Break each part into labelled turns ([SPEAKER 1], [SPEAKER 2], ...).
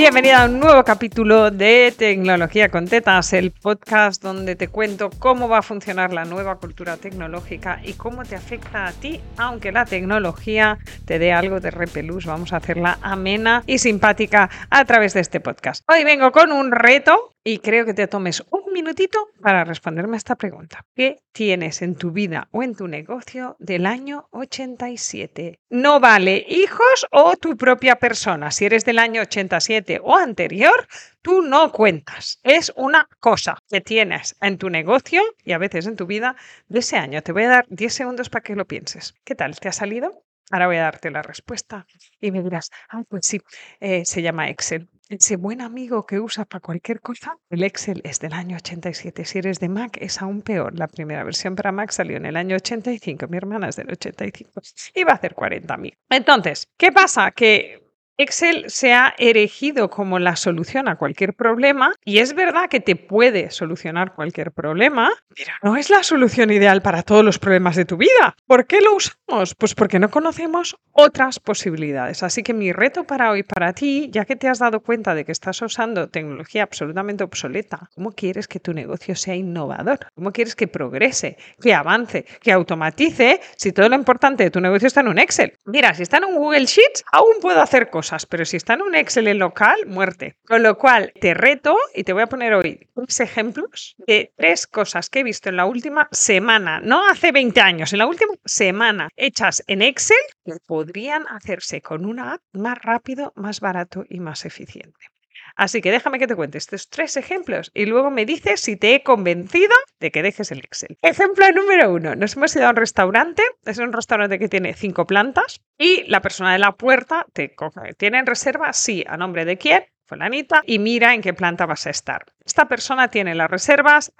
[SPEAKER 1] Bienvenida a un nuevo capítulo de Tecnología con Tetas, el podcast donde te cuento cómo va a funcionar la nueva cultura tecnológica y cómo te afecta a ti, aunque la tecnología te dé algo de repelús. Vamos a hacerla amena y simpática a través de este podcast. Hoy vengo con un reto y creo que te tomes un minutito para responderme a esta pregunta. ¿Qué tienes en tu vida o en tu negocio del año 87? No vale hijos o tu propia persona. Si eres del año 87 o anterior, tú no cuentas. Es una cosa que tienes en tu negocio y a veces en tu vida de ese año. Te voy a dar 10 segundos para que lo pienses. ¿Qué tal? ¿Te ha salido? Ahora voy a darte la respuesta y me dirás, ah, pues sí, eh, se llama Excel. Ese buen amigo que usa para cualquier cosa, el Excel es del año 87. Si eres de Mac, es aún peor. La primera versión para Mac salió en el año 85. Mi hermana es del 85 y va a hacer 40.000. Entonces, ¿qué pasa? Que Excel se ha erigido como la solución a cualquier problema y es verdad que te puede solucionar cualquier problema, pero no es la solución ideal para todos los problemas de tu vida. ¿Por qué lo usamos? Pues porque no conocemos otras posibilidades. Así que mi reto para hoy para ti, ya que te has dado cuenta de que estás usando tecnología absolutamente obsoleta, ¿cómo quieres que tu negocio sea innovador? ¿Cómo quieres que progrese, que avance, que automatice si todo lo importante de tu negocio está en un Excel? Mira, si está en un Google Sheets, aún puedo hacer cosas pero si está en un Excel en local, muerte. Con lo cual, te reto y te voy a poner hoy tres ejemplos de tres cosas que he visto en la última semana, no hace 20 años, en la última semana, hechas en Excel, que podrían hacerse con una app más rápido, más barato y más eficiente. Así que déjame que te cuente estos tres ejemplos y luego me dices si te he convencido de que dejes el Excel. Ejemplo número uno. Nos hemos ido a un restaurante. Es un restaurante que tiene cinco plantas y la persona de la puerta te coge. ¿Tienen reserva? Sí. ¿A nombre de quién? fulanita y mira en qué planta vas a estar. Esta persona tiene las reservas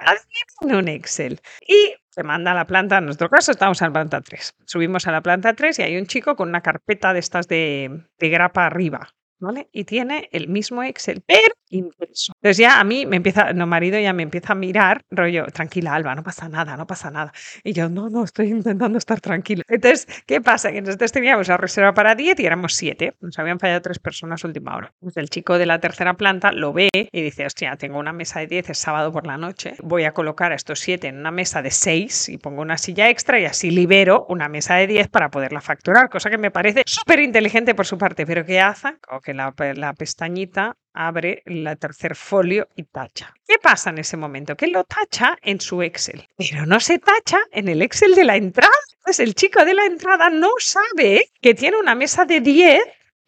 [SPEAKER 1] en un Excel y te manda a la planta, en nuestro caso estamos en la planta 3. Subimos a la planta 3 y hay un chico con una carpeta de estas de, de grapa arriba. ¿Vale? Y tiene el mismo Excel, pero impreso. Entonces ya a mí me empieza, no, marido ya me empieza a mirar, rollo, tranquila, Alba, no pasa nada, no pasa nada. Y yo, no, no, estoy intentando estar tranquila. Entonces, ¿qué pasa? Que nosotros teníamos la reserva para 10 y éramos 7. Nos habían fallado tres personas última hora. Pues el chico de la tercera planta lo ve y dice, hostia, tengo una mesa de 10, es sábado por la noche, voy a colocar a estos 7 en una mesa de 6 y pongo una silla extra y así libero una mesa de 10 para poderla facturar, cosa que me parece súper inteligente por su parte, pero ¿qué hace? Como que la, la pestañita abre el tercer folio y tacha. ¿Qué pasa en ese momento? Que lo tacha en su Excel, pero no se tacha en el Excel de la entrada. Pues el chico de la entrada no sabe que tiene una mesa de 10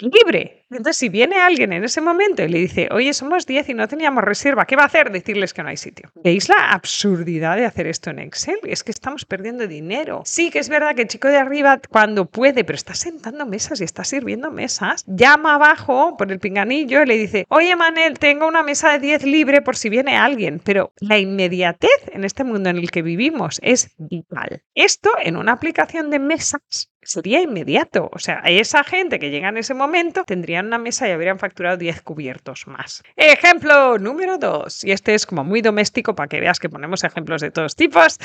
[SPEAKER 1] libre. Entonces, si viene alguien en ese momento y le dice, oye, somos 10 y no teníamos reserva, ¿qué va a hacer? Decirles que no hay sitio. ¿Veis la absurdidad de hacer esto en Excel? Es que estamos perdiendo dinero. Sí que es verdad que el chico de arriba, cuando puede, pero está sentando mesas y está sirviendo mesas, llama abajo por el pinganillo y le dice, oye, Manel, tengo una mesa de 10 libre por si viene alguien. Pero la inmediatez en este mundo en el que vivimos es vital. Esto en una aplicación de mesas sería inmediato. O sea, esa gente que llega en ese momento tendrían una mesa y habrían facturado 10 cubiertos más. Ejemplo número 2. Y este es como muy doméstico para que veas que ponemos ejemplos de todos tipos.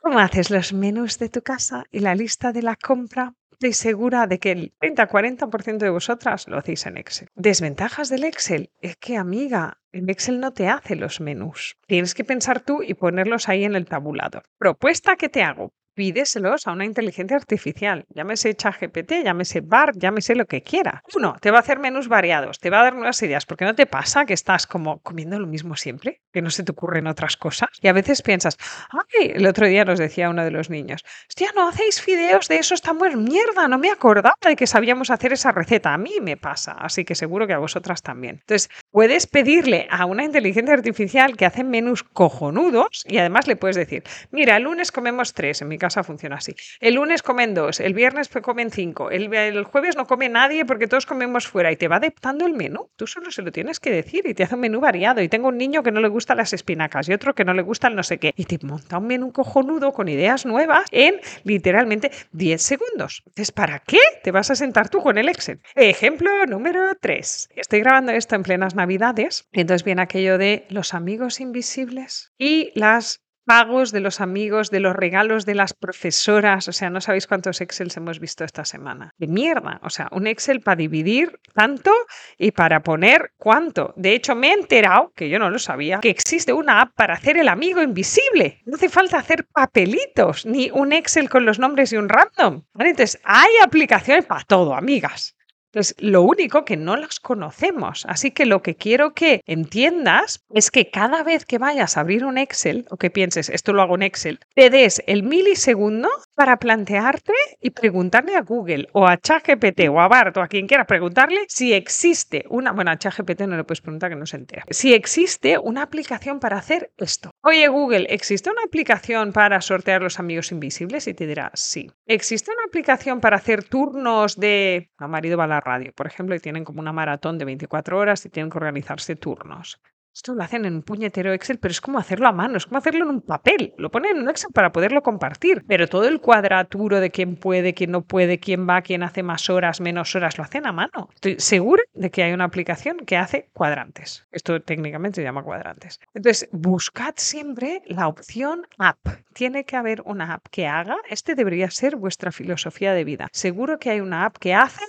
[SPEAKER 1] ¿Cómo haces los menús de tu casa y la lista de la compra? Estoy segura de que el 30-40% de vosotras lo hacéis en Excel. Desventajas del Excel es que, amiga, el Excel no te hace los menús. Tienes que pensar tú y ponerlos ahí en el tabulador. Propuesta que te hago pídeselos a una inteligencia artificial. Llámese ChatGPT, llámese BART, llámese lo que quiera. Uno, te va a hacer menús variados, te va a dar nuevas ideas, porque no te pasa que estás como comiendo lo mismo siempre, que no se te ocurren otras cosas. Y a veces piensas, ay, el otro día nos decía uno de los niños, hostia, no hacéis fideos de eso, está muy mierda, no me acordaba de que sabíamos hacer esa receta. A mí me pasa, así que seguro que a vosotras también. Entonces, puedes pedirle a una inteligencia artificial que hace menús cojonudos y además le puedes decir, mira, el lunes comemos tres, en mi casa funciona así. El lunes comen dos, el viernes comen cinco, el, el, jueves no come nadie porque todos comemos fuera y te va adaptando el menú. Tú solo se lo tienes que decir y te hace un menú variado. Y tengo un niño que no le gustan las espinacas y otro que no le gusta el no sé qué. Y te monta un menú cojonudo con ideas nuevas en literalmente 10 segundos. Entonces, ¿para qué te vas a sentar tú con el Excel? Ejemplo número 3. Estoy grabando esto en plenas navidades. Entonces viene aquello de los amigos invisibles y las pagos de los amigos, de los regalos de las profesoras. O sea, no sabéis cuántos Excels hemos visto esta semana. De mierda. O sea, un Excel para dividir tanto y para poner cuánto. De hecho, me he enterado, que yo no lo sabía, que existe una app para hacer el amigo invisible. No hace falta hacer papelitos, ni un Excel con los nombres y un random. Entonces, hay aplicaciones para todo, amigas. Entonces, lo único que no las conocemos. Así que lo que quiero que entiendas es que cada vez que vayas a abrir un Excel o que pienses, esto lo hago en Excel, te des el milisegundo para plantearte y preguntarle a Google o a ChatGPT o a Bart o a quien quiera preguntarle si existe una, bueno, a ChatGPT no le puedes preguntar que no se entera, si existe una aplicación para hacer esto. Oye Google, ¿existe una aplicación para sortear los amigos invisibles? Y te dirá sí. ¿Existe una aplicación para hacer turnos de... A marido va radio, por ejemplo, y tienen como una maratón de 24 horas y tienen que organizarse turnos. Esto lo hacen en un puñetero Excel, pero es como hacerlo a mano, es como hacerlo en un papel. Lo ponen en un Excel para poderlo compartir. Pero todo el cuadraturo de quién puede, quién no puede, quién va, quién hace más horas, menos horas, lo hacen a mano. Estoy segura de que hay una aplicación que hace cuadrantes. Esto técnicamente se llama cuadrantes. Entonces, buscad siempre la opción app. Tiene que haber una app que haga. Este debería ser vuestra filosofía de vida. Seguro que hay una app que hace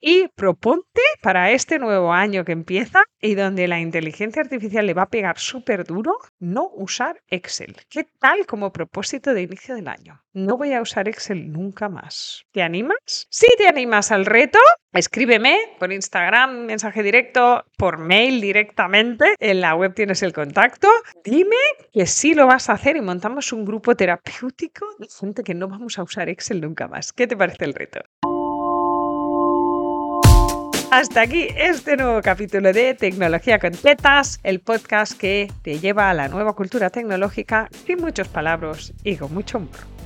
[SPEAKER 1] y proponte para este nuevo año que empieza y donde la inteligencia artificial le va a pegar súper duro, no usar Excel. ¿Qué tal como propósito de inicio del año? No voy a usar Excel nunca más. ¿Te animas? Si te animas al reto, escríbeme por Instagram, mensaje directo, por mail directamente. En la web tienes el contacto. Dime que sí lo vas a hacer y montamos un grupo terapéutico de gente que no vamos a usar Excel nunca más. ¿Qué te parece el reto? Hasta aquí este nuevo capítulo de Tecnología con Tetas, el podcast que te lleva a la nueva cultura tecnológica sin muchos palabras y con mucho humor.